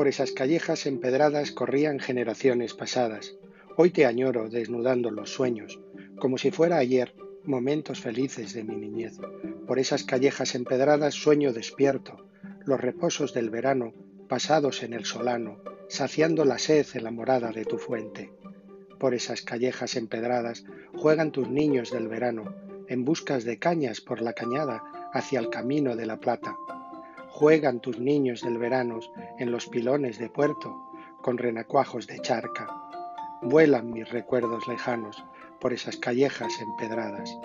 Por esas callejas empedradas corrían generaciones pasadas. Hoy te añoro desnudando los sueños, como si fuera ayer momentos felices de mi niñez. Por esas callejas empedradas sueño despierto, los reposos del verano pasados en el solano, saciando la sed en la morada de tu fuente. Por esas callejas empedradas juegan tus niños del verano, en buscas de cañas por la cañada hacia el camino de la plata. Juegan tus niños del verano en los pilones de puerto, con renacuajos de charca. Vuelan mis recuerdos lejanos por esas callejas empedradas.